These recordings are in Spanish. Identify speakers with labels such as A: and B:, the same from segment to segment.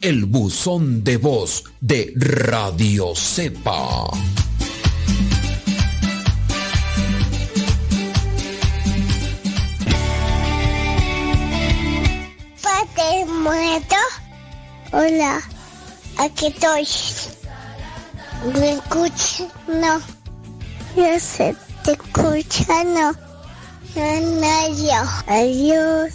A: el buzón de voz de Radio Cepa.
B: Padre muerto. Hola Aquí estoy. ¿Me escucha? No. Yo sé, te escucha, no. No, no, yo. Adiós.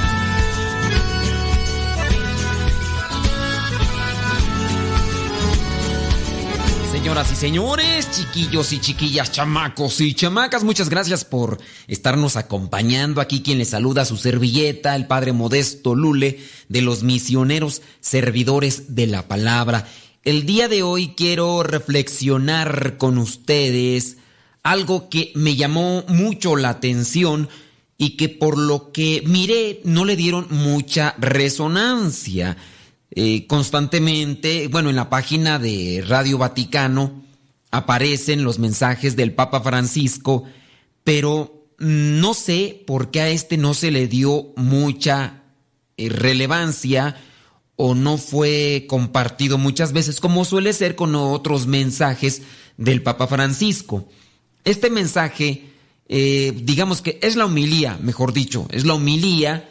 A: Señoras y señores, chiquillos y chiquillas, chamacos y chamacas, muchas gracias por estarnos acompañando. Aquí quien les saluda su servilleta, el Padre Modesto Lule, de los misioneros servidores de la palabra. El día de hoy quiero reflexionar con ustedes algo que me llamó mucho la atención y que por lo que miré no le dieron mucha resonancia. Eh, constantemente, bueno, en la página de Radio Vaticano aparecen los mensajes del Papa Francisco, pero no sé por qué a este no se le dio mucha eh, relevancia o no fue compartido muchas veces, como suele ser con otros mensajes del Papa Francisco. Este mensaje, eh, digamos que es la humilía, mejor dicho, es la humilía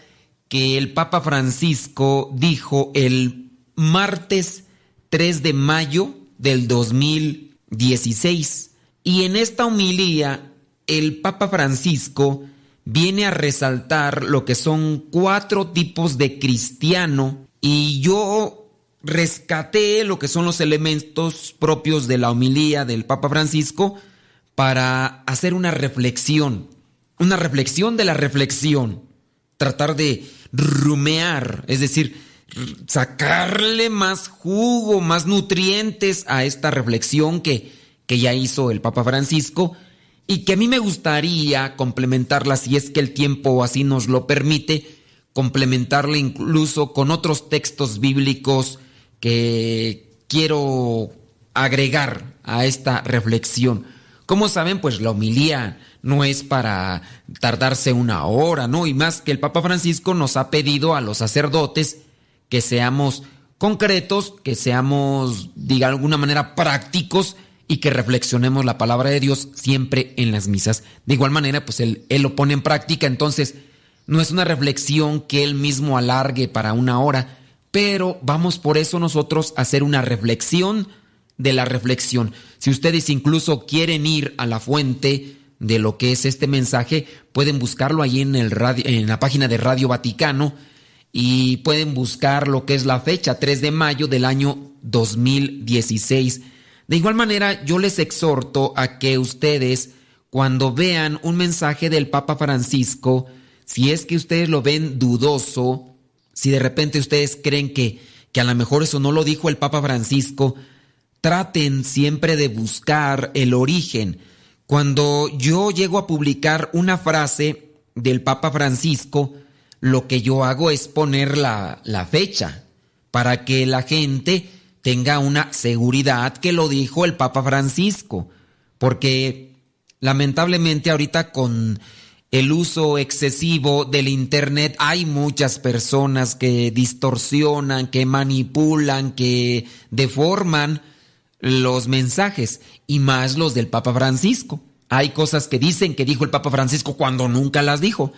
A: que el Papa Francisco dijo el martes 3 de mayo del 2016. Y en esta humilía, el Papa Francisco viene a resaltar lo que son cuatro tipos de cristiano y yo rescaté lo que son los elementos propios de la humilía del Papa Francisco para hacer una reflexión, una reflexión de la reflexión, tratar de rumear, es decir, sacarle más jugo, más nutrientes a esta reflexión que, que ya hizo el Papa Francisco y que a mí me gustaría complementarla si es que el tiempo así nos lo permite, complementarla incluso con otros textos bíblicos que quiero agregar a esta reflexión. Como saben, pues la homilía no es para tardarse una hora, ¿no? Y más que el Papa Francisco nos ha pedido a los sacerdotes que seamos concretos, que seamos, diga de alguna manera, prácticos y que reflexionemos la palabra de Dios siempre en las misas. De igual manera, pues él, él lo pone en práctica, entonces no es una reflexión que él mismo alargue para una hora, pero vamos por eso nosotros a hacer una reflexión de la reflexión. Si ustedes incluso quieren ir a la fuente, de lo que es este mensaje, pueden buscarlo ahí en, el radio, en la página de Radio Vaticano y pueden buscar lo que es la fecha, 3 de mayo del año 2016. De igual manera, yo les exhorto a que ustedes, cuando vean un mensaje del Papa Francisco, si es que ustedes lo ven dudoso, si de repente ustedes creen que, que a lo mejor eso no lo dijo el Papa Francisco, traten siempre de buscar el origen cuando yo llego a publicar una frase del Papa Francisco, lo que yo hago es poner la, fecha para que la gente tenga una seguridad que lo dijo el Papa Francisco. Porque lamentablemente ahorita con el uso excesivo del Internet hay muchas personas que distorsionan, que manipulan, que deforman los mensajes y más los del Papa Francisco. Hay cosas que dicen que dijo el Papa Francisco cuando nunca las dijo.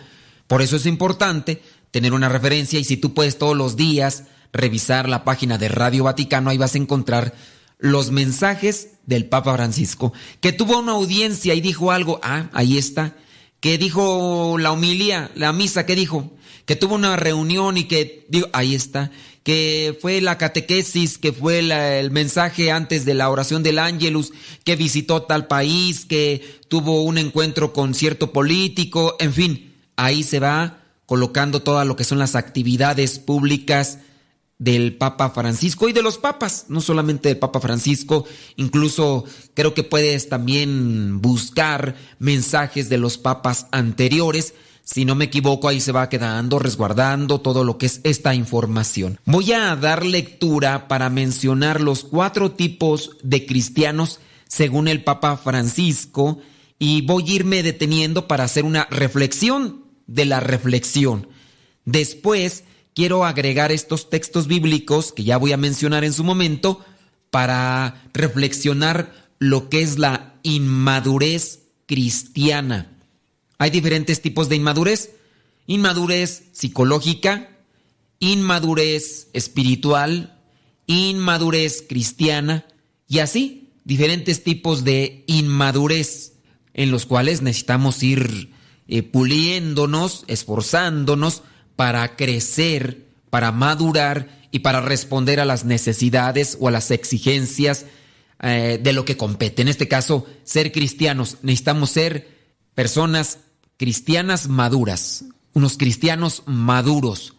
A: Por eso es importante tener una referencia y si tú puedes todos los días revisar la página de Radio Vaticano, ahí vas a encontrar los mensajes del Papa Francisco, que tuvo una audiencia y dijo algo, ah, ahí está, que dijo la homilía, la misa, que dijo, que tuvo una reunión y que, digo, ahí está, que fue la catequesis, que fue el mensaje antes de la oración del ángelus, que visitó tal país, que tuvo un encuentro con cierto político, en fin, ahí se va colocando todo lo que son las actividades públicas del Papa Francisco y de los papas, no solamente del Papa Francisco, incluso creo que puedes también buscar mensajes de los papas anteriores. Si no me equivoco, ahí se va quedando, resguardando todo lo que es esta información. Voy a dar lectura para mencionar los cuatro tipos de cristianos según el Papa Francisco y voy a irme deteniendo para hacer una reflexión de la reflexión. Después, quiero agregar estos textos bíblicos que ya voy a mencionar en su momento para reflexionar lo que es la inmadurez cristiana. Hay diferentes tipos de inmadurez. Inmadurez psicológica, inmadurez espiritual, inmadurez cristiana y así diferentes tipos de inmadurez en los cuales necesitamos ir eh, puliéndonos, esforzándonos para crecer, para madurar y para responder a las necesidades o a las exigencias eh, de lo que compete. En este caso, ser cristianos. Necesitamos ser personas cristianas maduras, unos cristianos maduros.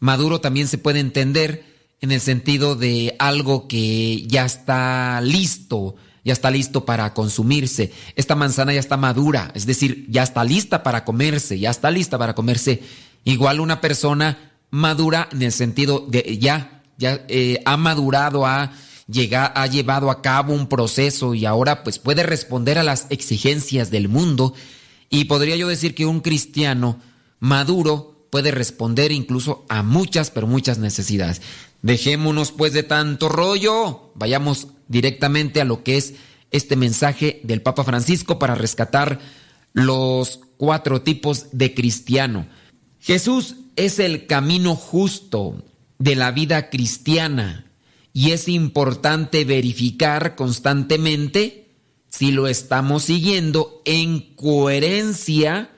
A: Maduro también se puede entender en el sentido de algo que ya está listo, ya está listo para consumirse. Esta manzana ya está madura, es decir, ya está lista para comerse, ya está lista para comerse. Igual una persona madura en el sentido de ya, ya eh, ha madurado, ha, llegado, ha llevado a cabo un proceso y ahora pues puede responder a las exigencias del mundo. Y podría yo decir que un cristiano maduro puede responder incluso a muchas, pero muchas necesidades. Dejémonos pues de tanto rollo, vayamos directamente a lo que es este mensaje del Papa Francisco para rescatar los cuatro tipos de cristiano. Jesús es el camino justo de la vida cristiana y es importante verificar constantemente si lo estamos siguiendo en coherencia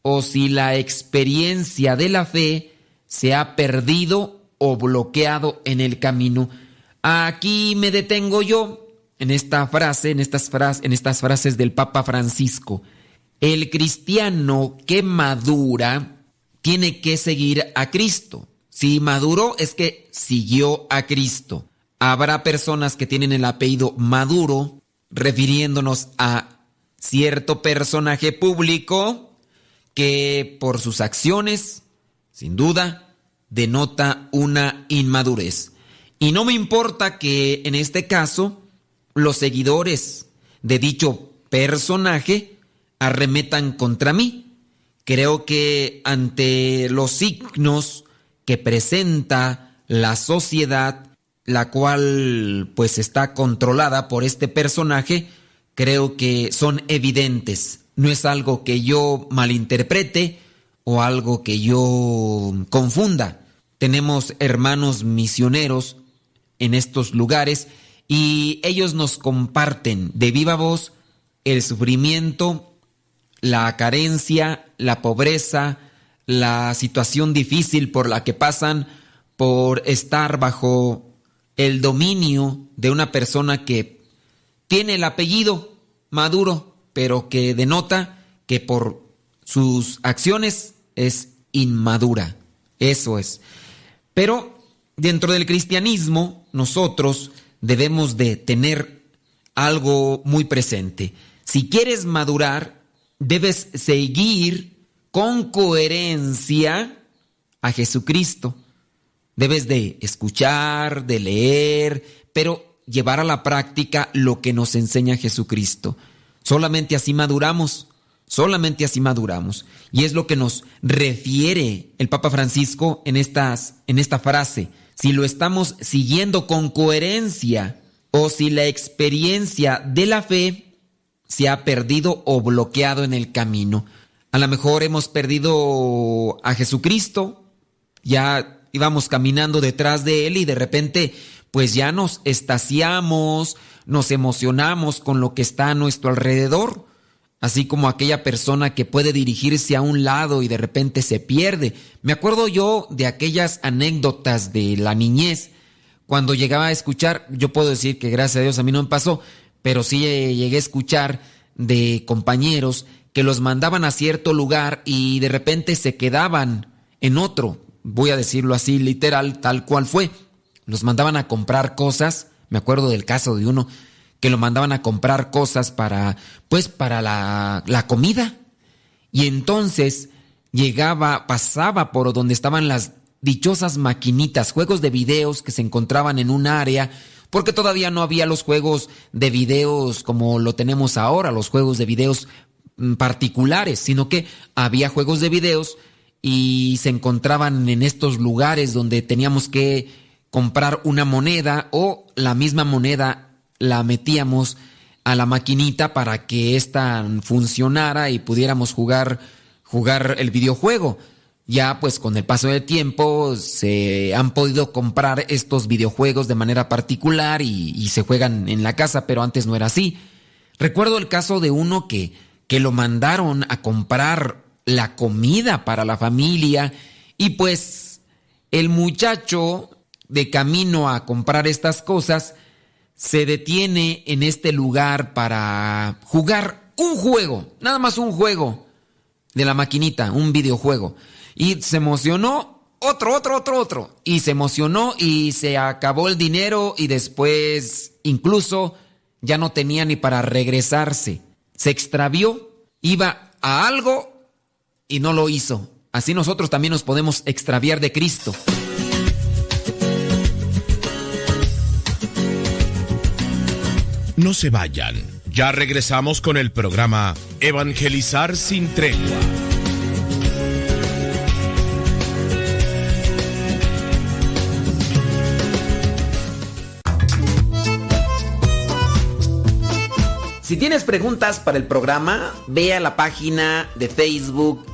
A: o si la experiencia de la fe se ha perdido o bloqueado en el camino. Aquí me detengo yo en esta frase, en estas frases, en estas frases del Papa Francisco. El cristiano que madura tiene que seguir a Cristo. Si maduró es que siguió a Cristo. Habrá personas que tienen el apellido Maduro, refiriéndonos a cierto personaje público que por sus acciones, sin duda, denota una inmadurez. Y no me importa que en este caso los seguidores de dicho personaje arremetan contra mí Creo que ante los signos que presenta la sociedad, la cual pues está controlada por este personaje, creo que son evidentes. No es algo que yo malinterprete o algo que yo confunda. Tenemos hermanos misioneros en estos lugares y ellos nos comparten de viva voz el sufrimiento la carencia, la pobreza, la situación difícil por la que pasan por estar bajo el dominio de una persona que tiene el apellido Maduro, pero que denota que por sus acciones es inmadura. Eso es. Pero dentro del cristianismo nosotros debemos de tener algo muy presente. Si quieres madurar, debes seguir con coherencia a Jesucristo. Debes de escuchar, de leer, pero llevar a la práctica lo que nos enseña Jesucristo. Solamente así maduramos, solamente así maduramos. Y es lo que nos refiere el Papa Francisco en, en esta frase. Si lo estamos siguiendo con coherencia o si la experiencia de la fe se ha perdido o bloqueado en el camino. A lo mejor hemos perdido a Jesucristo, ya íbamos caminando detrás de Él y de repente pues ya nos estaciamos, nos emocionamos con lo que está a nuestro alrededor. así como aquella persona que puede dirigirse a un lado y de repente se pierde. Me acuerdo yo de aquellas anécdotas de la niñez, cuando llegaba a escuchar, yo puedo decir que gracias a Dios a mí no me pasó, pero sí llegué a escuchar de compañeros que los mandaban a cierto lugar y de repente se quedaban en otro, voy a decirlo así literal, tal cual fue. Los mandaban a comprar cosas, me acuerdo del caso de uno que lo mandaban a comprar cosas para, pues, para la, la comida. Y entonces llegaba, pasaba por donde estaban las dichosas maquinitas, juegos de videos que se encontraban en un área, porque todavía no había los juegos de videos como lo tenemos ahora, los juegos de videos mm, particulares, sino que había juegos de videos y se encontraban en estos lugares donde teníamos que comprar una moneda o la misma moneda la metíamos a la maquinita para que ésta funcionara y pudiéramos jugar, jugar el videojuego. Ya pues con el paso del tiempo se han podido comprar estos videojuegos de manera particular y, y se juegan en la casa, pero antes no era así. Recuerdo el caso de uno que, que lo mandaron a comprar la comida para la familia y pues el muchacho de camino a comprar estas cosas se detiene en este lugar para jugar un juego, nada más un juego de la maquinita, un videojuego. Y se emocionó, otro, otro, otro, otro. Y se emocionó y se acabó el dinero y después incluso ya no tenía ni para regresarse. Se extravió, iba a algo y no lo hizo. Así nosotros también nos podemos extraviar de Cristo.
C: No se vayan. Ya regresamos con el programa Evangelizar sin tregua.
A: Si tienes preguntas para el programa, ve a la página de Facebook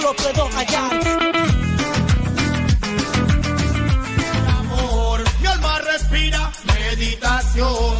D: Lo puedo hallar.
E: Amor, mi alma respira meditación.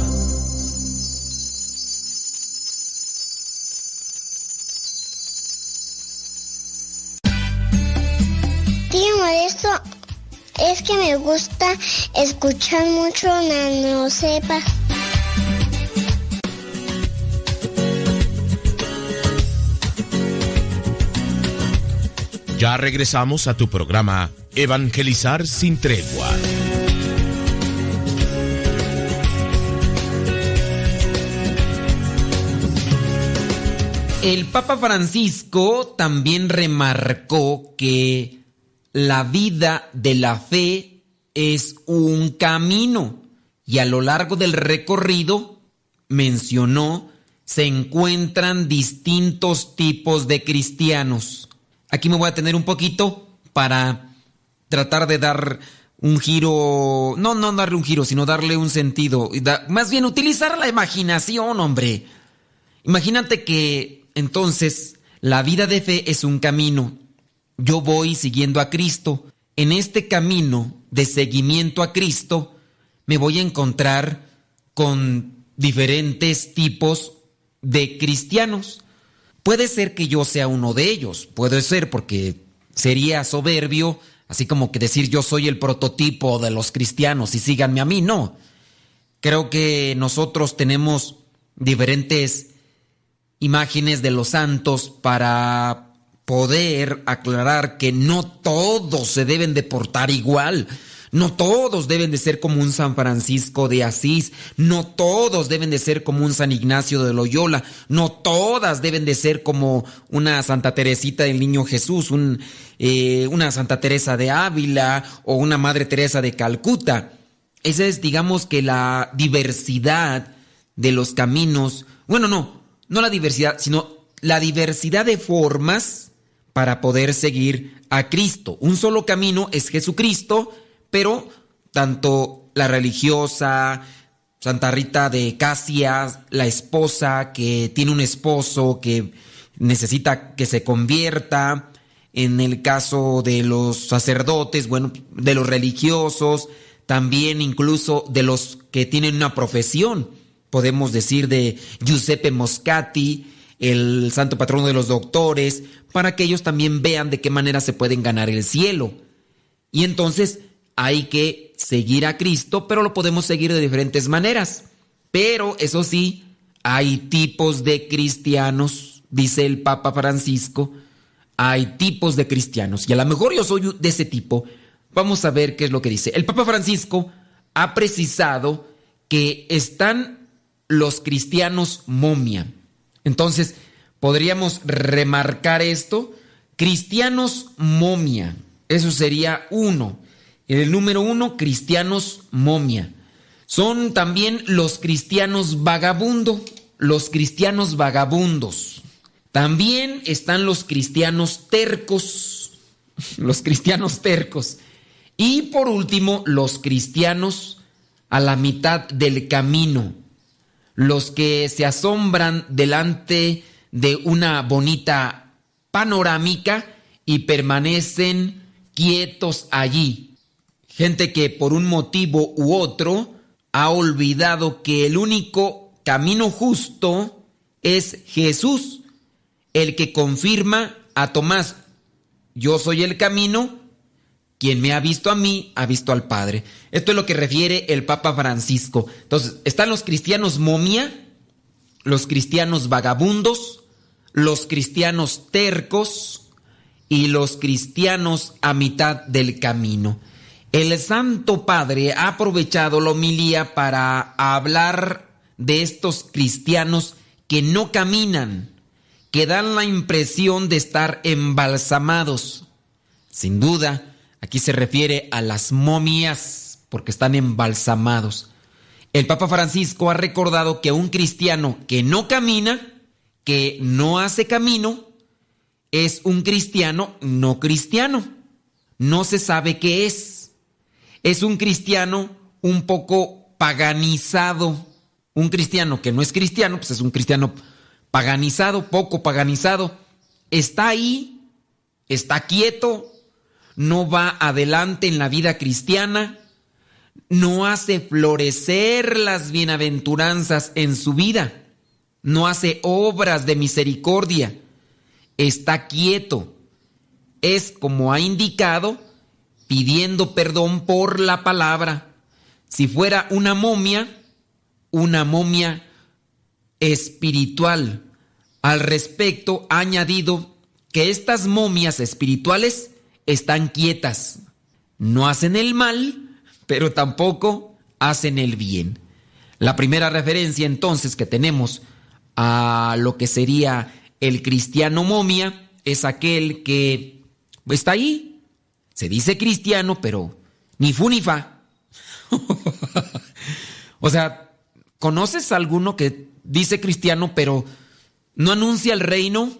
B: Que me gusta escuchar mucho Nano Sepa.
C: Ya regresamos a tu programa Evangelizar sin tregua.
A: El Papa Francisco también remarcó que la vida de la fe es un camino y a lo largo del recorrido, mencionó, se encuentran distintos tipos de cristianos. Aquí me voy a tener un poquito para tratar de dar un giro, no, no darle un giro, sino darle un sentido, más bien utilizar la imaginación, hombre. Imagínate que entonces la vida de fe es un camino yo voy siguiendo a Cristo. En este camino de seguimiento a Cristo me voy a encontrar con diferentes tipos de cristianos. Puede ser que yo sea uno de ellos, puede ser porque sería soberbio, así como que decir yo soy el prototipo de los cristianos y síganme a mí, no. Creo que nosotros tenemos diferentes imágenes de los santos para poder aclarar que no todos se deben de portar igual. No todos deben de ser como un San Francisco de Asís, no todos deben de ser como un San Ignacio de Loyola, no todas deben de ser como una Santa Teresita del Niño Jesús, un, eh, una Santa Teresa de Ávila o una Madre Teresa de Calcuta. Esa es, digamos que la diversidad de los caminos, bueno, no, no la diversidad, sino la diversidad de formas para poder seguir a Cristo. Un solo camino es Jesucristo, pero tanto la religiosa, Santa Rita de Casia, la esposa que tiene un esposo que necesita que se convierta, en el caso de los sacerdotes, bueno, de los religiosos, también incluso de los que tienen una profesión, podemos decir de Giuseppe Moscati, el santo patrono de los doctores, para que ellos también vean de qué manera se pueden ganar el cielo. Y entonces hay que seguir a Cristo, pero lo podemos seguir de diferentes maneras. Pero eso sí, hay tipos de cristianos, dice el Papa Francisco, hay tipos de cristianos. Y a lo mejor yo soy de ese tipo. Vamos a ver qué es lo que dice. El Papa Francisco ha precisado que están los cristianos momia. Entonces, podríamos remarcar esto. Cristianos momia. Eso sería uno. El número uno, cristianos momia. Son también los cristianos vagabundo, los cristianos vagabundos. También están los cristianos tercos, los cristianos tercos. Y por último, los cristianos a la mitad del camino, los que se asombran delante de una bonita panorámica y permanecen quietos allí, Gente que por un motivo u otro ha olvidado que el único camino justo es Jesús, el que confirma a Tomás, yo soy el camino, quien me ha visto a mí, ha visto al Padre. Esto es lo que refiere el Papa Francisco. Entonces, están los cristianos momia, los cristianos vagabundos, los cristianos tercos y los cristianos a mitad del camino. El Santo Padre ha aprovechado la homilía para hablar de estos cristianos que no caminan, que dan la impresión de estar embalsamados. Sin duda, aquí se refiere a las momias, porque están embalsamados. El Papa Francisco ha recordado que un cristiano que no camina, que no hace camino, es un cristiano no cristiano. No se sabe qué es es un cristiano un poco paganizado. Un cristiano que no es cristiano, pues es un cristiano paganizado, poco paganizado. Está ahí, está quieto, no va adelante en la vida cristiana, no hace florecer las bienaventuranzas en su vida, no hace obras de misericordia, está quieto. Es como ha indicado, pidiendo perdón por la palabra. Si fuera una momia, una momia espiritual. Al respecto, ha añadido que estas momias espirituales están quietas. No hacen el mal, pero tampoco hacen el bien. La primera referencia entonces que tenemos a lo que sería el cristiano momia es aquel que está ahí, se dice cristiano, pero ni fu ni fa. o sea, ¿conoces a alguno que dice cristiano, pero no anuncia el reino?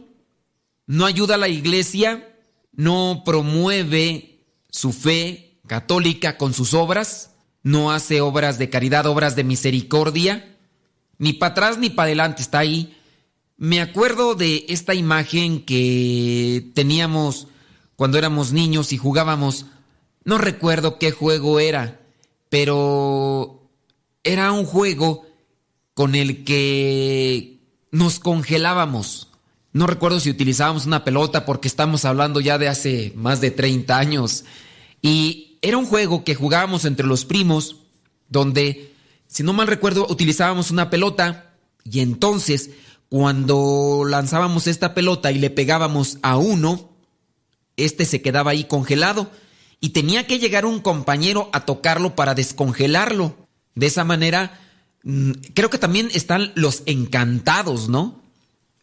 A: ¿No ayuda a la iglesia? ¿No promueve su fe católica con sus obras? ¿No hace obras de caridad, obras de misericordia? Ni para atrás ni para adelante está ahí. Me acuerdo de esta imagen que teníamos cuando éramos niños y jugábamos, no recuerdo qué juego era, pero era un juego con el que nos congelábamos. No recuerdo si utilizábamos una pelota porque estamos hablando ya de hace más de 30 años. Y era un juego que jugábamos entre los primos, donde, si no mal recuerdo, utilizábamos una pelota y entonces cuando lanzábamos esta pelota y le pegábamos a uno, este se quedaba ahí congelado y tenía que llegar un compañero a tocarlo para descongelarlo. De esa manera, mm, creo que también están los encantados, ¿no?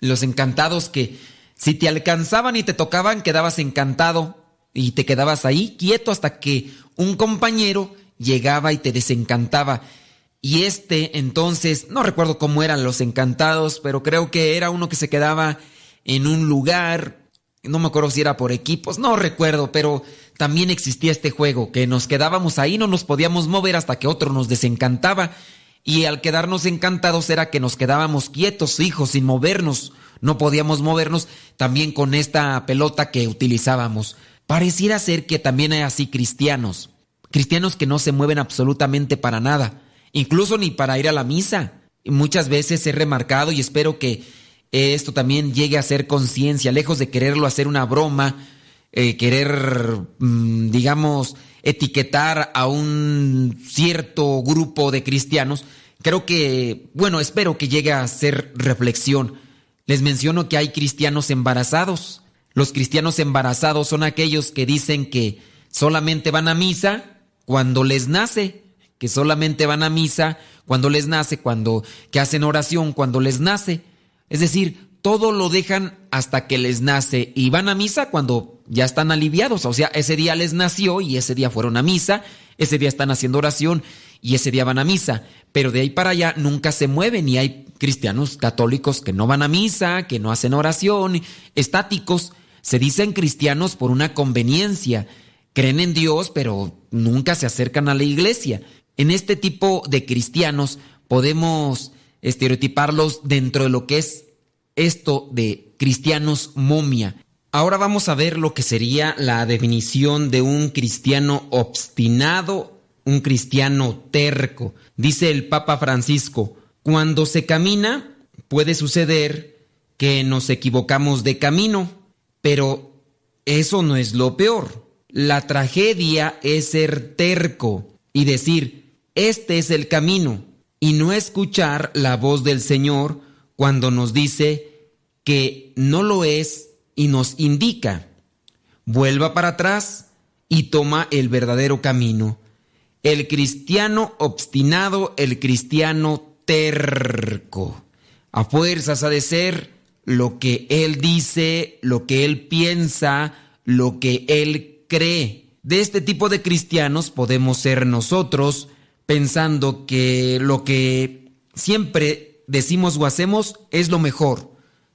A: Los encantados que si te alcanzaban y te tocaban, quedabas encantado y te quedabas ahí quieto hasta que un compañero llegaba y te desencantaba. Y este entonces, no recuerdo cómo eran los encantados, pero creo que era uno que se quedaba en un lugar, no me acuerdo si era por equipos, no recuerdo, pero también existía este juego, que nos quedábamos ahí, no nos podíamos mover hasta que otro nos desencantaba. Y al quedarnos encantados era que nos quedábamos quietos, hijos, sin movernos. No podíamos movernos también con esta pelota que utilizábamos. Pareciera ser que también hay así cristianos. Cristianos que no se mueven absolutamente para nada incluso ni para ir a la misa. Y muchas veces he remarcado y espero que esto también llegue a ser conciencia, lejos de quererlo hacer una broma, eh, querer, mm, digamos, etiquetar a un cierto grupo de cristianos, creo que, bueno, espero que llegue a ser reflexión. Les menciono que hay cristianos embarazados. Los cristianos embarazados son aquellos que dicen que solamente van a misa cuando les nace que solamente van a misa cuando les nace, cuando que hacen oración cuando les nace. Es decir, todo lo dejan hasta que les nace y van a misa cuando ya están aliviados. O sea, ese día les nació y ese día fueron a misa, ese día están haciendo oración y ese día van a misa. Pero de ahí para allá nunca se mueven y hay cristianos católicos que no van a misa, que no hacen oración, estáticos. Se dicen cristianos por una conveniencia. Creen en Dios, pero nunca se acercan a la iglesia. En este tipo de cristianos podemos estereotiparlos dentro de lo que es esto de cristianos momia. Ahora vamos a ver lo que sería la definición de un cristiano obstinado, un cristiano terco. Dice el Papa Francisco, cuando se camina puede suceder que nos equivocamos de camino, pero eso no es lo peor. La tragedia es ser terco y decir, este es el camino y no escuchar la voz del Señor cuando nos dice que no lo es y nos indica. Vuelva para atrás y toma el verdadero camino. El cristiano obstinado, el cristiano terco. A fuerzas ha de ser lo que él dice, lo que él piensa, lo que él cree. De este tipo de cristianos podemos ser nosotros, pensando que lo que siempre decimos o hacemos es lo mejor,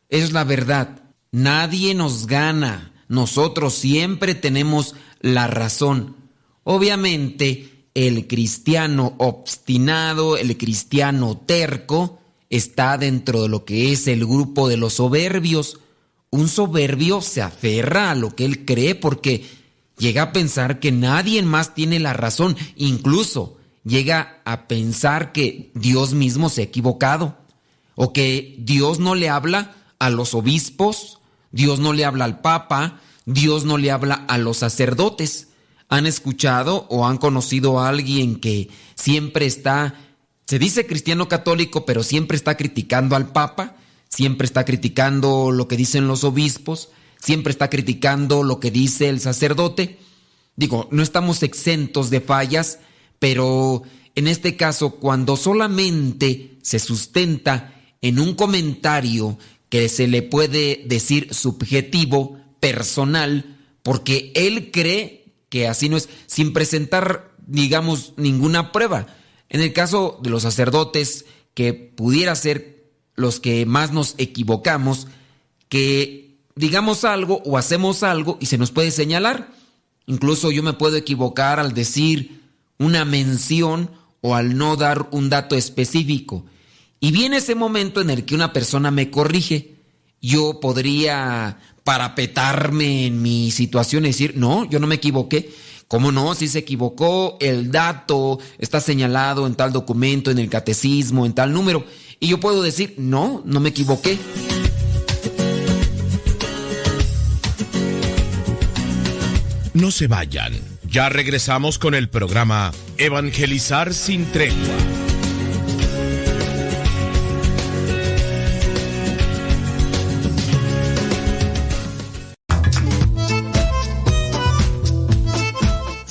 A: es la verdad. Nadie nos gana, nosotros siempre tenemos la razón. Obviamente, el cristiano obstinado, el cristiano terco, está dentro de lo que es el grupo de los soberbios. Un soberbio se aferra a lo que él cree porque llega a pensar que nadie más tiene la razón, incluso llega a pensar que Dios mismo se ha equivocado o que Dios no le habla a los obispos, Dios no le habla al papa, Dios no le habla a los sacerdotes. ¿Han escuchado o han conocido a alguien que siempre está, se dice cristiano católico, pero siempre está criticando al papa, siempre está criticando lo que dicen los obispos, siempre está criticando lo que dice el sacerdote? Digo, no estamos exentos de fallas, pero en este caso, cuando solamente se sustenta en un comentario que se le puede decir subjetivo, personal, porque él cree que así no es, sin presentar, digamos, ninguna prueba. En el caso de los sacerdotes, que pudiera ser los que más nos equivocamos, que digamos algo o hacemos algo y se nos puede señalar. Incluso yo me puedo equivocar al decir una mención o al no dar un dato específico. Y viene ese momento en el que una persona me corrige. Yo podría parapetarme en mi situación y decir, no, yo no me equivoqué. ¿Cómo no? Si se equivocó, el dato está señalado en tal documento, en el catecismo, en tal número. Y yo puedo decir, no, no me equivoqué.
C: No se vayan. Ya regresamos con el programa Evangelizar sin tregua.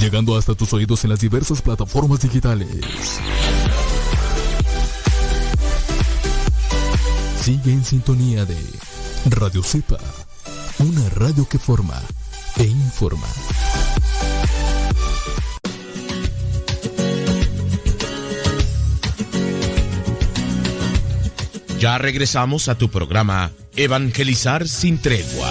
F: Llegando hasta tus oídos en las diversas plataformas digitales. Sigue en sintonía de Radio Cepa, una radio que forma e informa.
C: Ya regresamos a tu programa Evangelizar sin tregua.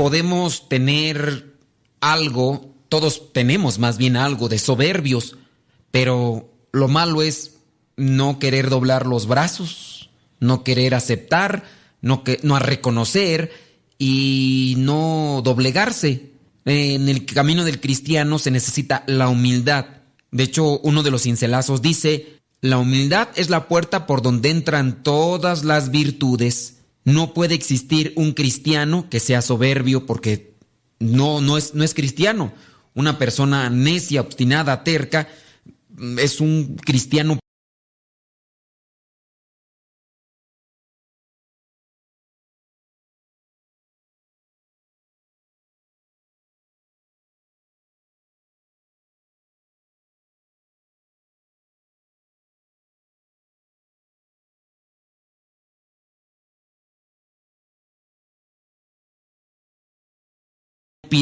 A: Podemos tener algo, todos tenemos más bien algo de soberbios, pero lo malo es no querer doblar los brazos, no querer aceptar, no, no reconocer y no doblegarse. En el camino del cristiano se necesita la humildad. De hecho, uno de los cincelazos dice, la humildad es la puerta por donde entran todas las virtudes. No puede existir un cristiano que sea soberbio porque no, no, es, no es cristiano. Una persona necia, obstinada, terca, es un cristiano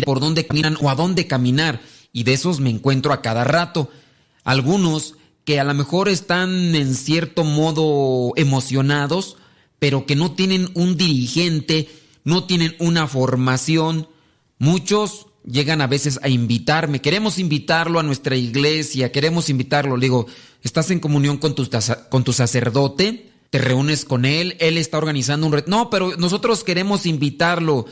A: por dónde caminan o a dónde caminar. Y de esos me encuentro a cada rato. Algunos que a lo mejor están en cierto modo emocionados, pero que no tienen un dirigente, no tienen una formación. Muchos llegan a veces a invitarme, queremos invitarlo a nuestra iglesia, queremos invitarlo. Le digo, ¿estás en comunión con tu, con tu sacerdote? ¿Te reúnes con él? Él está organizando un... No, pero nosotros queremos invitarlo.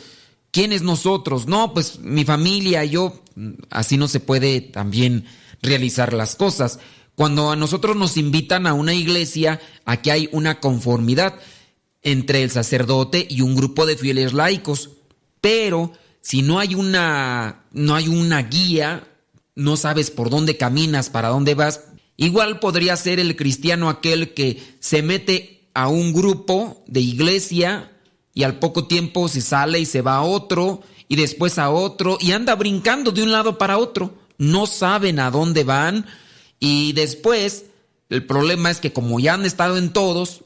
A: ¿Quiénes nosotros? No, pues mi familia, yo. Así no se puede también realizar las cosas. Cuando a nosotros nos invitan a una iglesia, aquí hay una conformidad entre el sacerdote y un grupo de fieles laicos. Pero si no hay una, no hay una guía, no sabes por dónde caminas, para dónde vas, igual podría ser el cristiano aquel que se mete a un grupo de iglesia y al poco tiempo se sale y se va a otro y después a otro y anda brincando de un lado para otro. No saben a dónde van y después el problema es que como ya han estado en todos,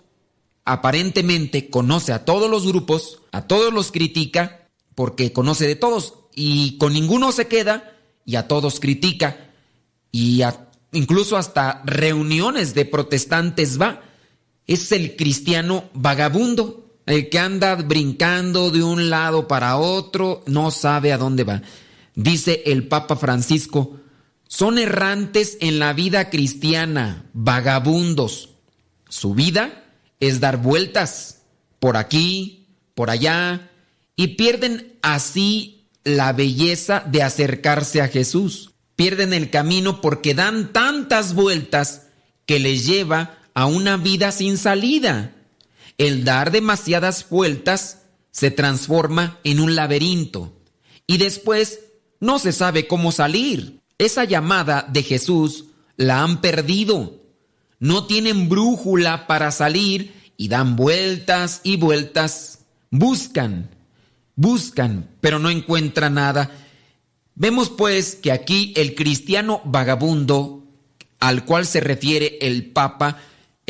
A: aparentemente conoce a todos los grupos, a todos los critica porque conoce de todos y con ninguno se queda y a todos critica y incluso hasta reuniones de protestantes va. Es el cristiano vagabundo el que anda brincando de un lado para otro, no sabe a dónde va. Dice el Papa Francisco, son errantes en la vida cristiana, vagabundos. Su vida es dar vueltas por aquí, por allá, y pierden así la belleza de acercarse a Jesús. Pierden el camino porque dan tantas vueltas que les lleva a una vida sin salida. El dar demasiadas vueltas se transforma en un laberinto y después no se sabe cómo salir. Esa llamada de Jesús la han perdido. No tienen brújula para salir y dan vueltas y vueltas. Buscan, buscan, pero no encuentran nada. Vemos pues que aquí el cristiano vagabundo al cual se refiere el Papa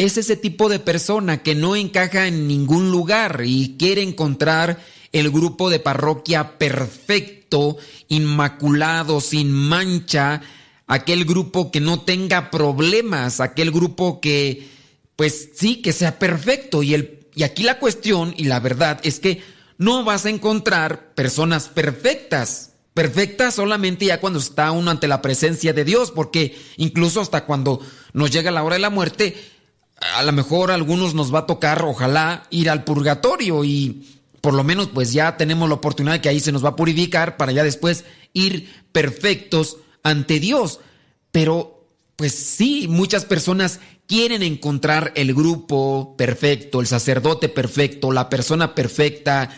A: es ese tipo de persona que no encaja en ningún lugar y quiere encontrar el grupo de parroquia perfecto, inmaculado, sin mancha, aquel grupo que no tenga problemas, aquel grupo que, pues sí, que sea perfecto. Y, el, y aquí la cuestión y la verdad es que no vas a encontrar personas perfectas. Perfectas solamente ya cuando está uno ante la presencia de Dios, porque incluso hasta cuando nos llega la hora de la muerte, a lo mejor a algunos nos va a tocar, ojalá, ir al purgatorio y por lo menos pues ya tenemos la oportunidad de que ahí se nos va a purificar para ya después ir perfectos ante Dios. Pero pues sí, muchas personas quieren encontrar el grupo perfecto, el sacerdote perfecto, la persona perfecta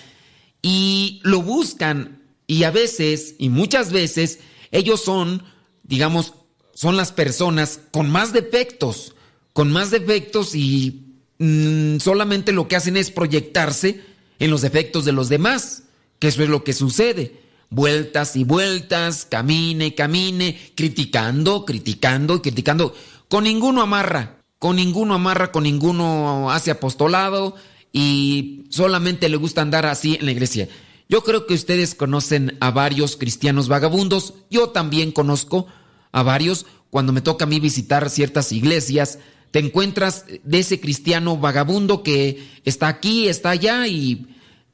A: y lo buscan y a veces y muchas veces ellos son, digamos, son las personas con más defectos con más defectos y mm, solamente lo que hacen es proyectarse en los defectos de los demás, que eso es lo que sucede. Vueltas y vueltas, camine camine, criticando, criticando y criticando. Con ninguno amarra, con ninguno amarra, con ninguno hace apostolado y solamente le gusta andar así en la iglesia. Yo creo que ustedes conocen a varios cristianos vagabundos, yo también conozco a varios cuando me toca a mí visitar ciertas iglesias, te encuentras de ese cristiano vagabundo que está aquí, está allá y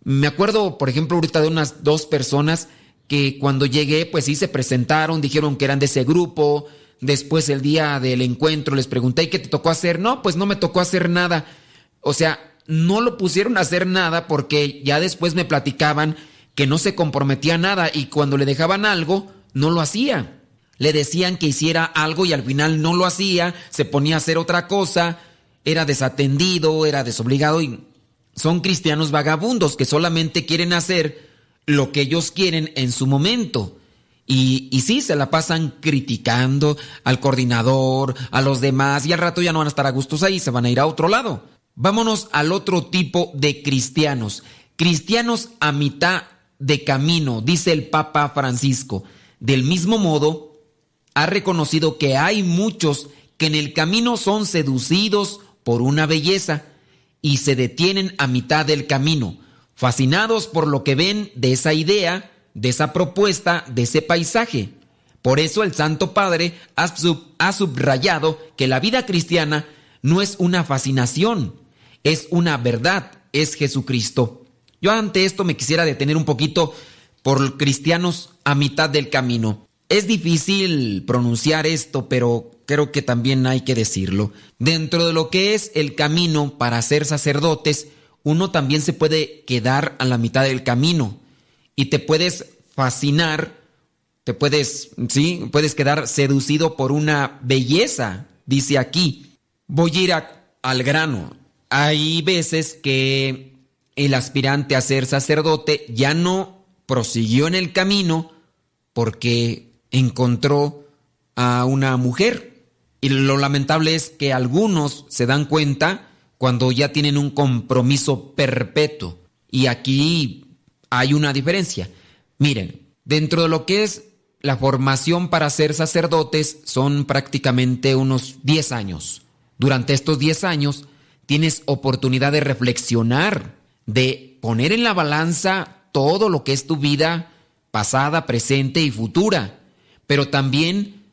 A: me acuerdo, por ejemplo, ahorita de unas dos personas que cuando llegué, pues sí se presentaron, dijeron que eran de ese grupo. Después el día del encuentro les pregunté, ¿y qué te tocó hacer? No, pues no me tocó hacer nada. O sea, no lo pusieron a hacer nada porque ya después me platicaban que no se comprometía nada y cuando le dejaban algo, no lo hacía le decían que hiciera algo y al final no lo hacía, se ponía a hacer otra cosa, era desatendido, era desobligado y son cristianos vagabundos que solamente quieren hacer lo que ellos quieren en su momento. Y, y sí, se la pasan criticando al coordinador, a los demás, y al rato ya no van a estar a gustos ahí, se van a ir a otro lado. Vámonos al otro tipo de cristianos. Cristianos a mitad de camino, dice el Papa Francisco. Del mismo modo, ha reconocido que hay muchos que en el camino son seducidos por una belleza y se detienen a mitad del camino, fascinados por lo que ven de esa idea, de esa propuesta, de ese paisaje. Por eso el Santo Padre ha, subrayado que la vida cristiana no es una fascinación, es una verdad, es Jesucristo. Yo ante esto me quisiera detener un poquito por cristianos a mitad del camino. Es difícil pronunciar esto, pero creo que también hay que decirlo. Dentro de lo que es el camino para ser sacerdotes, uno también se puede quedar a la mitad del camino y te puedes fascinar, te puedes, sí, puedes quedar seducido por una belleza, dice aquí. Voy a ir al grano. Hay veces que el aspirante a ser sacerdote ya no prosiguió en el camino porque encontró a una mujer. Y lo lamentable es que algunos se dan cuenta cuando ya tienen un compromiso perpetuo. Y aquí hay una diferencia. Miren, dentro de lo que es la formación para ser sacerdotes son prácticamente unos 10 años. Durante estos 10 años tienes oportunidad de reflexionar, de poner en la balanza todo lo que es tu vida pasada, presente y futura pero también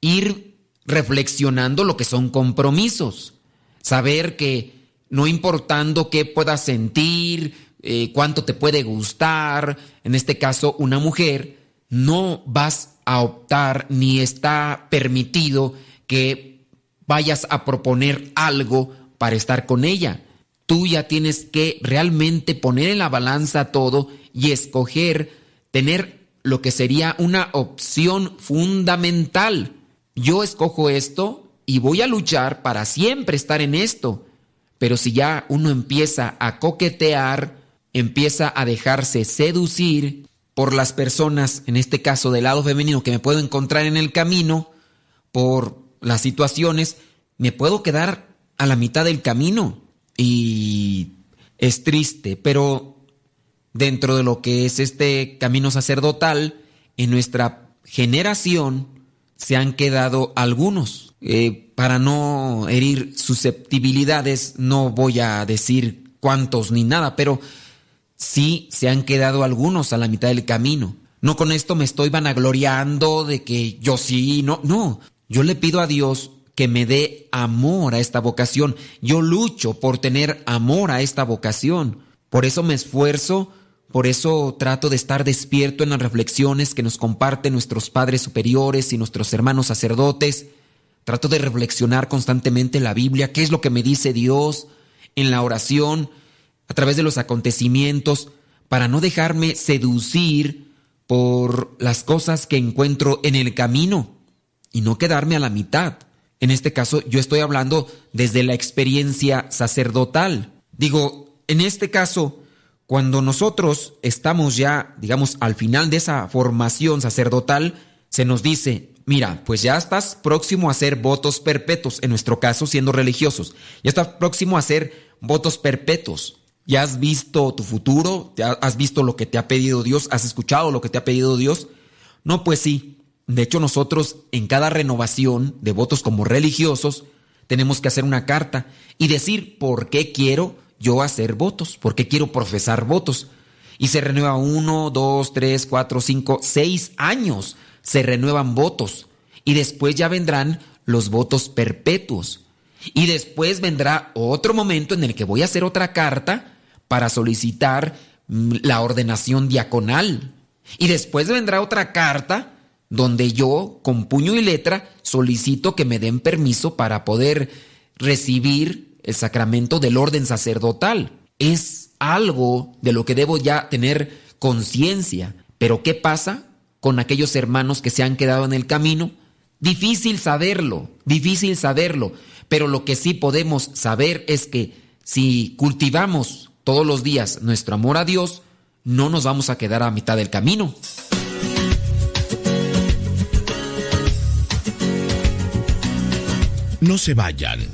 A: ir reflexionando lo que son compromisos. Saber que no importando qué puedas sentir, eh, cuánto te puede gustar, en este caso una mujer, no vas a optar ni está permitido que vayas a proponer algo para estar con ella. Tú ya tienes que realmente poner en la balanza todo y escoger tener lo que sería una opción fundamental. Yo escojo esto y voy a luchar para siempre estar en esto. Pero si ya uno empieza a coquetear, empieza a dejarse seducir por las personas, en este caso del lado femenino, que me puedo encontrar en el camino, por las situaciones, me puedo quedar a la mitad del camino. Y es triste, pero dentro de lo que es este camino sacerdotal, en nuestra generación se han quedado algunos. Eh, para no herir susceptibilidades, no voy a decir cuántos ni nada, pero sí se han quedado algunos a la mitad del camino. No con esto me estoy vanagloriando de que yo sí, no, no. Yo le pido a Dios que me dé amor a esta vocación. Yo lucho por tener amor a esta vocación. Por eso me esfuerzo, por eso trato de estar despierto en las reflexiones que nos comparten nuestros padres superiores y nuestros hermanos sacerdotes. Trato de reflexionar constantemente la Biblia, qué es lo que me dice Dios en la oración, a través de los acontecimientos, para no dejarme seducir por las cosas que encuentro en el camino y no quedarme a la mitad. En este caso, yo estoy hablando desde la experiencia sacerdotal. Digo, en este caso, cuando nosotros estamos ya, digamos, al final de esa formación sacerdotal, se nos dice, mira, pues ya estás próximo a hacer votos perpetuos, en nuestro caso siendo religiosos, ya estás próximo a hacer votos perpetuos. ¿Ya has visto tu futuro? ¿Ya ¿Has visto lo que te ha pedido Dios? ¿Has escuchado lo que te ha pedido Dios? No, pues sí. De hecho, nosotros en cada renovación de votos como religiosos tenemos que hacer una carta y decir por qué quiero yo hacer votos, por qué quiero profesar votos. Y se renueva uno, dos, tres, cuatro, cinco, seis años. Se renuevan votos. Y después ya vendrán los votos perpetuos. Y después vendrá otro momento en el que voy a hacer otra carta para solicitar mm, la ordenación diaconal. Y después vendrá otra carta donde yo, con puño y letra, solicito que me den permiso para poder recibir el sacramento del orden sacerdotal. Es algo de lo que debo ya tener conciencia. Pero ¿qué pasa con aquellos hermanos que se han quedado en el camino? Difícil saberlo, difícil saberlo. Pero lo que sí podemos saber es que si cultivamos todos los días nuestro amor a Dios, no nos vamos a quedar a mitad del camino.
C: No se vayan.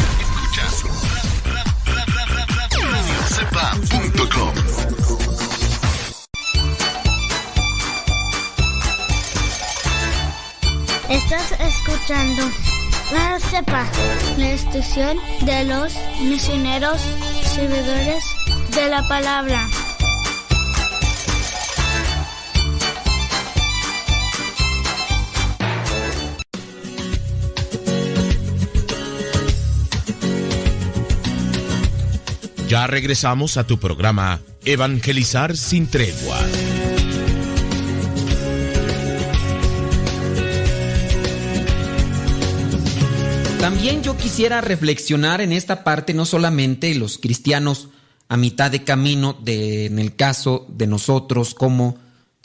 G: Estás escuchando La Cepa, la estación de los misioneros servidores de la palabra.
C: Ya regresamos a tu programa Evangelizar sin tregua.
A: También yo quisiera reflexionar en esta parte no solamente los cristianos a mitad de camino, de, en el caso de nosotros como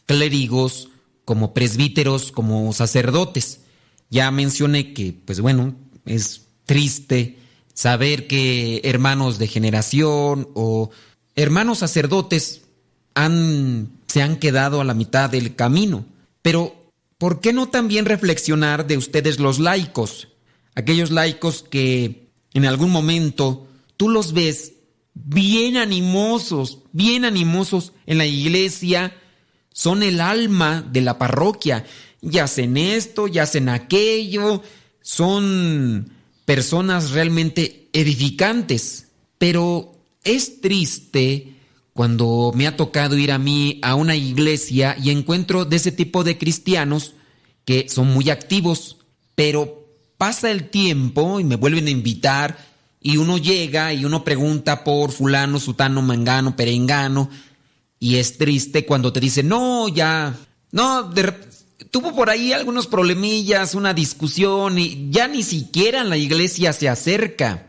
A: clérigos, como presbíteros, como sacerdotes. Ya mencioné que, pues bueno, es triste saber que hermanos de generación o hermanos sacerdotes han, se han quedado a la mitad del camino. Pero, ¿por qué no también reflexionar de ustedes los laicos? Aquellos laicos que en algún momento tú los ves bien animosos, bien animosos en la iglesia, son el alma de la parroquia. Ya hacen esto, ya hacen aquello, son personas realmente edificantes. Pero es triste cuando me ha tocado ir a mí a una iglesia y encuentro de ese tipo de cristianos que son muy activos, pero pasa el tiempo y me vuelven a invitar y uno llega y uno pregunta por fulano, sutano, mangano, perengano y es triste cuando te dicen, no, ya, no, tuvo por ahí algunos problemillas, una discusión y ya ni siquiera en la iglesia se acerca.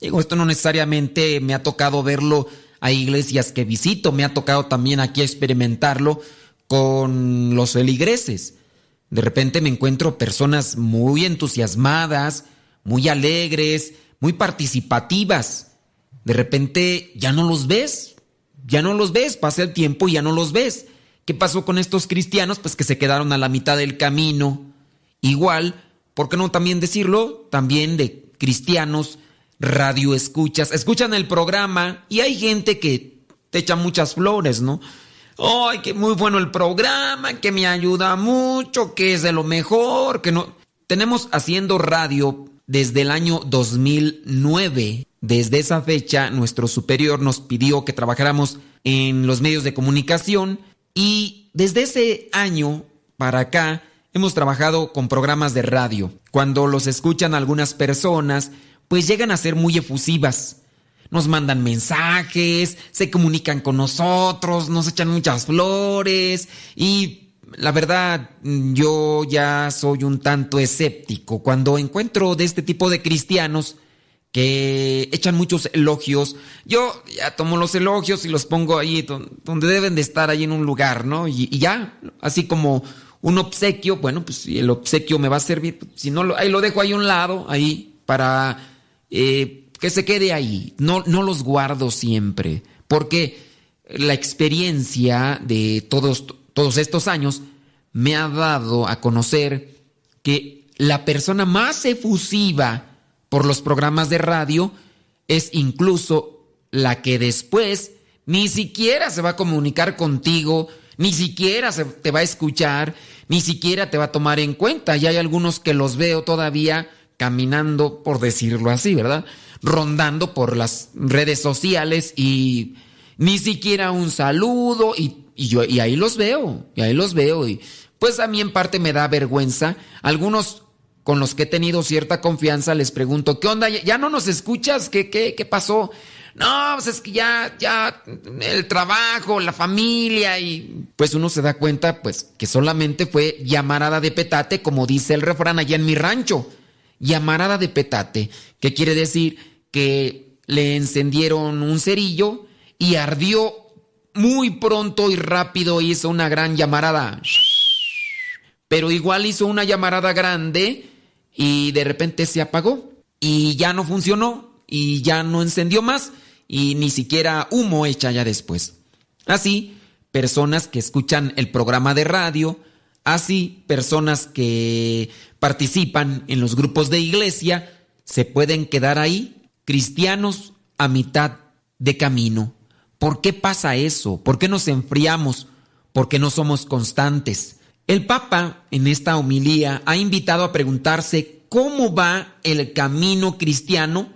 A: Digo, esto no necesariamente me ha tocado verlo hay iglesias que visito, me ha tocado también aquí experimentarlo con los feligreses. De repente me encuentro personas muy entusiasmadas, muy alegres, muy participativas. De repente ya no los ves, ya no los ves, pasa el tiempo y ya no los ves. ¿Qué pasó con estos cristianos? Pues que se quedaron a la mitad del camino. Igual, ¿por qué no también decirlo? También de cristianos radio escuchas, escuchan el programa y hay gente que te echa muchas flores, ¿no? Ay, que muy bueno el programa, que me ayuda mucho, que es de lo mejor, que no. Tenemos haciendo radio desde el año 2009. Desde esa fecha, nuestro superior nos pidió que trabajáramos en los medios de comunicación y desde ese año para acá hemos trabajado con programas de radio. Cuando los escuchan algunas personas, pues llegan a ser muy efusivas. Nos mandan mensajes, se comunican con nosotros, nos echan muchas flores y la verdad yo ya soy un tanto escéptico cuando encuentro de este tipo de cristianos que echan muchos elogios. Yo ya tomo los elogios y los pongo ahí donde deben de estar, ahí en un lugar, ¿no? Y, ya, así como un obsequio, bueno, pues si el obsequio me va a servir, si no, ahí lo dejo ahí a un lado, ahí, para eh, que se quede ahí. No, no los guardo siempre, porque la experiencia de todos, todos estos años me ha dado a conocer que la persona más efusiva por los programas de radio es incluso la que después ni siquiera se va a comunicar contigo, ni siquiera se te va a escuchar, ni siquiera te va a tomar en cuenta. Y hay algunos que los veo todavía caminando, por decirlo así, ¿verdad? Rondando por las redes sociales y ni siquiera un saludo y, yo y ahí los veo, y ahí los veo y pues a mí en parte me da vergüenza. Algunos con los que he tenido cierta confianza les pregunto, ¿qué onda? ¿Ya no nos escuchas? ¿Qué, qué, qué pasó? No, pues es que ya, ya, el trabajo, la familia y pues uno se da cuenta pues que solamente fue llamarada de petate como dice el refrán allá en mi rancho llamarada de petate, que quiere decir que le encendieron un cerillo y ardió muy pronto y rápido, hizo una gran llamarada. Pero igual hizo una llamarada grande y de repente se apagó y ya no funcionó y ya no encendió más y ni siquiera humo echa ya después. Así, personas que escuchan el programa de radio, así personas que participan en los grupos de iglesia se pueden quedar ahí, cristianos a mitad de camino. ¿Por qué pasa eso? ¿Por qué nos enfriamos? ¿Por qué no somos constantes? El Papa en esta homilía ha invitado a preguntarse cómo va el camino cristiano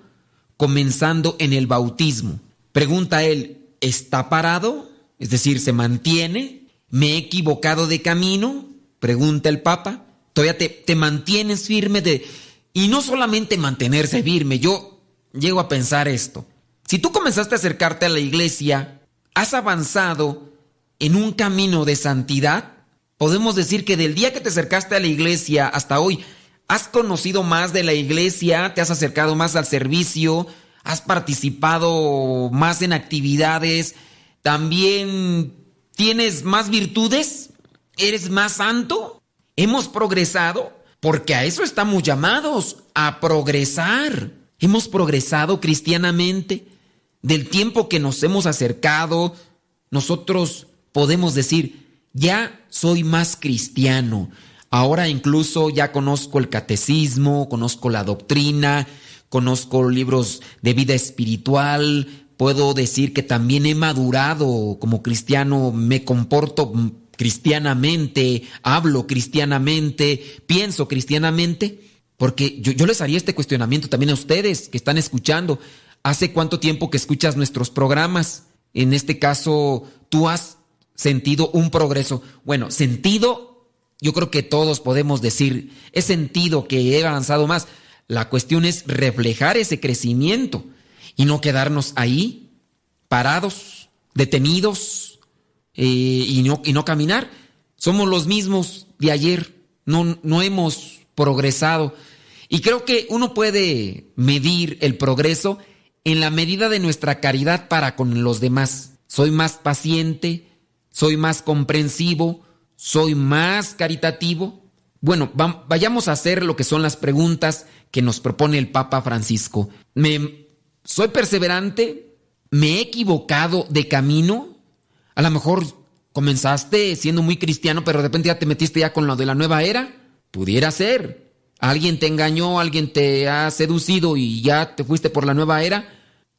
A: comenzando en el bautismo. Pregunta él, ¿está parado? Es decir, ¿se mantiene? ¿Me he equivocado de camino? Pregunta el Papa todavía te, mantienes firme de... Y no solamente mantenerse firme, yo llego a pensar esto. Si tú comenzaste a acercarte a la iglesia, has avanzado en un camino de santidad, podemos decir que del día que te acercaste a la iglesia hasta hoy, ¿Has conocido más de la iglesia? ¿Te has acercado más al servicio? ¿Has participado más en actividades? ¿También tienes más virtudes? ¿Eres más santo? ¿Hemos progresado? Porque a eso estamos llamados, a progresar. Hemos progresado cristianamente. Del tiempo que nos hemos acercado, nosotros podemos decir, ya soy más cristiano. Ahora incluso ya conozco el catecismo, conozco la doctrina, conozco libros de vida espiritual, puedo decir que también he madurado como cristiano, me comporto cristianamente, hablo cristianamente, pienso cristianamente, porque yo, les haría este cuestionamiento también a ustedes que están escuchando. ¿Hace cuánto tiempo que escuchas nuestros programas? En este caso, tú has sentido un progreso. Bueno, sentido, yo creo que todos podemos decir, he sentido que he avanzado más. La cuestión es reflejar ese crecimiento y no quedarnos ahí, parados, detenidos eh, y, no, y no caminar. Somos los mismos de ayer, no, no hemos progresado. Y creo que uno puede medir el progreso en la medida de nuestra caridad para con los demás. Soy más paciente, soy más comprensivo, soy más caritativo. Bueno, vayamos a hacer lo que son las preguntas que nos propone el Papa Francisco. ¿Me, ¿Soy perseverante? ¿Me he equivocado de camino? A lo mejor comenzaste siendo muy cristiano, pero de repente ya te metiste ya con lo de la nueva era. Pudiera ser. Alguien te engañó, alguien te ha seducido y ya te fuiste por la nueva era.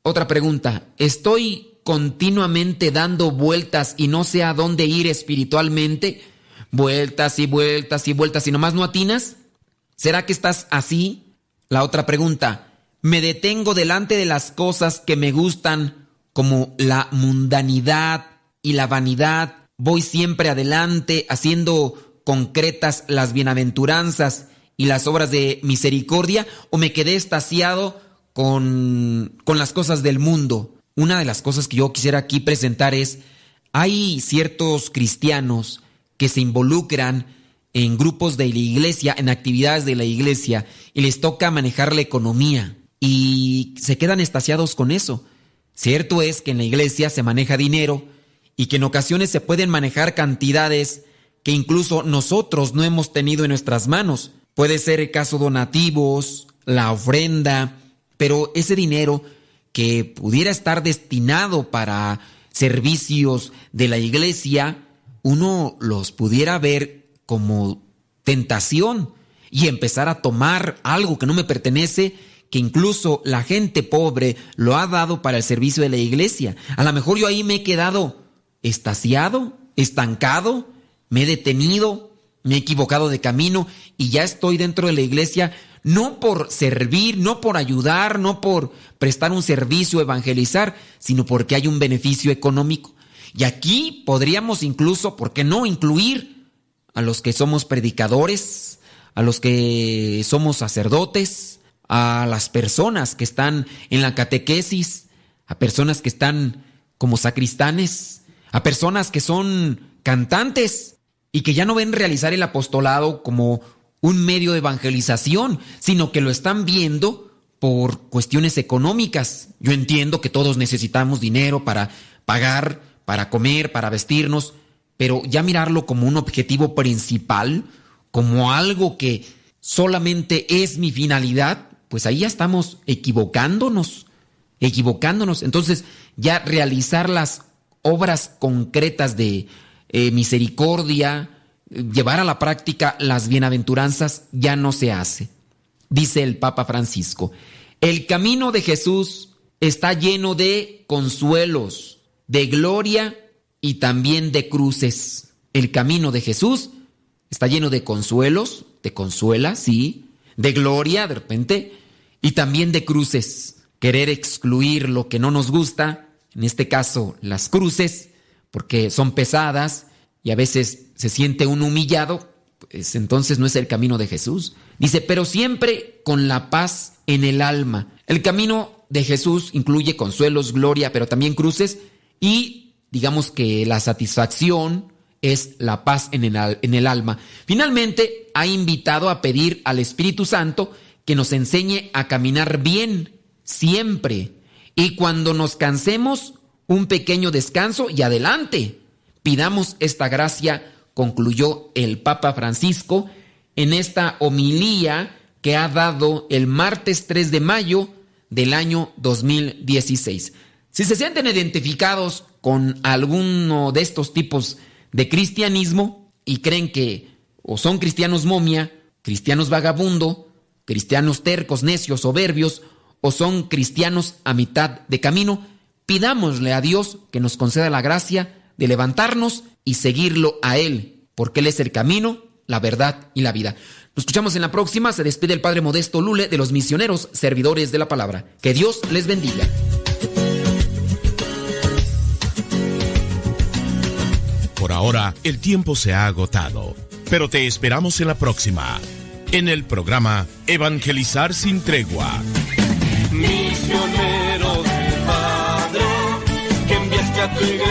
A: Otra pregunta. ¿Estoy continuamente dando vueltas y no sé a dónde ir espiritualmente? Vueltas y vueltas y vueltas y nomás no atinas. ¿Será que estás así? La otra pregunta, me detengo delante de las cosas que me gustan como la mundanidad y la vanidad, voy siempre adelante haciendo concretas las bienaventuranzas y las obras de misericordia o me quedé estasiado con, con las cosas del mundo. Una de las cosas que yo quisiera aquí presentar es, hay ciertos cristianos que se involucran en grupos de la iglesia, en actividades de la iglesia, y les toca manejar la economía y se quedan estasiados con eso. Cierto es que en la iglesia se maneja dinero y que en ocasiones se pueden manejar cantidades que incluso nosotros no hemos tenido en nuestras manos. Puede ser el caso donativos, la ofrenda, pero ese dinero que pudiera estar destinado para servicios de la iglesia, uno los pudiera ver como tentación y empezar a tomar algo que no me pertenece, que incluso la gente pobre lo ha dado para el servicio de la iglesia. A lo mejor yo ahí me he quedado estaciado, estancado, me he detenido, me he equivocado de camino y ya estoy dentro de la iglesia no por servir, no por ayudar, no por prestar un servicio, evangelizar, sino porque hay un beneficio económico. Y aquí podríamos incluso, ¿por qué no incluir a los que somos predicadores, a los que somos sacerdotes, a las personas que están en la catequesis, a personas que están como sacristanes, a personas que son cantantes y que ya no ven realizar el apostolado como un medio de evangelización, sino que lo están viendo por cuestiones económicas. Yo entiendo que todos necesitamos dinero para pagar, para comer, para vestirnos, pero ya mirarlo como un objetivo principal, como algo que solamente es mi finalidad, pues ahí ya estamos equivocándonos, equivocándonos. Entonces ya realizar las obras concretas de eh, misericordia, llevar a la práctica las bienaventuranzas ya no se hace. Dice el Papa Francisco, el camino de Jesús está lleno de consuelos, de gloria y también de cruces. El camino de Jesús está lleno de consuelos, te consuela, sí, de gloria de repente, y también de cruces. Querer excluir lo que no nos gusta, en este caso las cruces, porque son pesadas y a veces se siente un humillado, pues entonces no es el camino de Jesús. Dice, pero siempre con la paz en el alma. El camino de Jesús incluye consuelos, gloria, pero también cruces y digamos que la satisfacción, es la paz en el, en el alma. Finalmente, ha invitado a pedir al Espíritu Santo que nos enseñe a caminar bien, siempre. Y cuando nos cansemos, un pequeño descanso y adelante. Pidamos esta gracia, concluyó el Papa Francisco en esta homilía que ha dado el martes 3 de mayo del año 2016. Si se sienten identificados con alguno de estos tipos de cristianismo y creen que o son cristianos momia, cristianos vagabundo, cristianos tercos, necios, soberbios, o son cristianos a mitad de camino, pidámosle a Dios que nos conceda la gracia de levantarnos y seguirlo a Él, porque Él es el camino, la verdad y la vida. Nos escuchamos en la próxima. Se despide el Padre Modesto Lule de los misioneros servidores de la palabra. Que Dios les bendiga.
C: Por ahora, el tiempo se ha agotado, pero te esperamos en la próxima, en el programa Evangelizar sin tregua.
E: Misionero del Padre, que enviaste a tu iglesia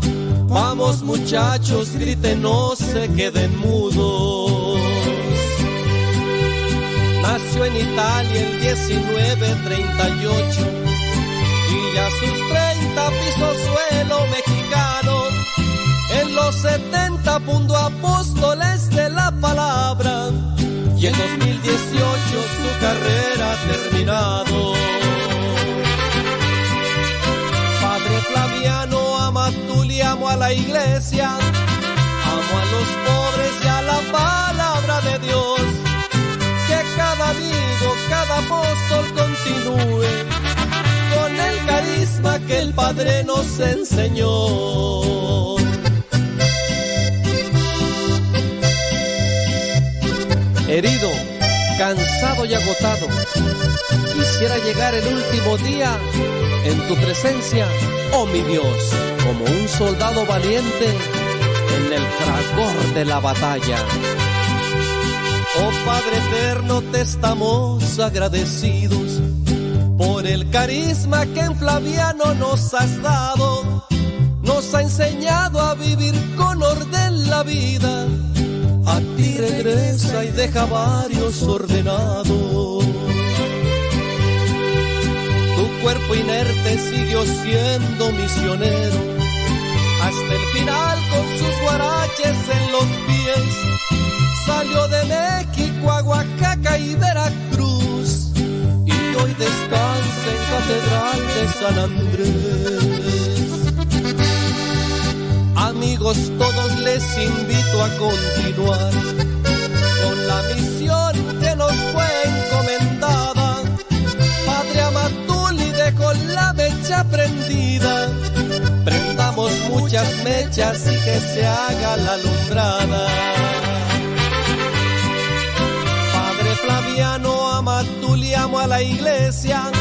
H: Vamos muchachos, griten, no se queden mudos. Nació en Italia el 1938 y ya sus 30 pisos suelo mexicano. En los 70 fundó apóstoles de la palabra y en 2018 su carrera ha a la iglesia, amo a los pobres y a la palabra de Dios. Que cada amigo, cada apóstol continúe con el carisma que el Padre nos enseñó. Herido, cansado y agotado, quisiera llegar el último día en tu presencia, oh mi Dios, como un soldado valiente en el fragor de la batalla. Oh Padre eterno, te estamos agradecidos por el carisma que en Flaviano nos has dado. Nos ha enseñado a vivir con orden la vida. A ti regresa y deja varios ordenados. Tu cuerpo inerte siguió siendo misionero hasta el final con sus guaraches en los pies. Salió de México a Oaxaca y Veracruz y hoy descansa en Catedral de San Andrés. Amigos, todos les invito a continuar con la misión que nos fue encomendada. Padre Amatuli dejó la mecha prendida. Prendamos muchas mechas y que se haga la alumbrada. Padre Flaviano, Amatuli, amo a la iglesia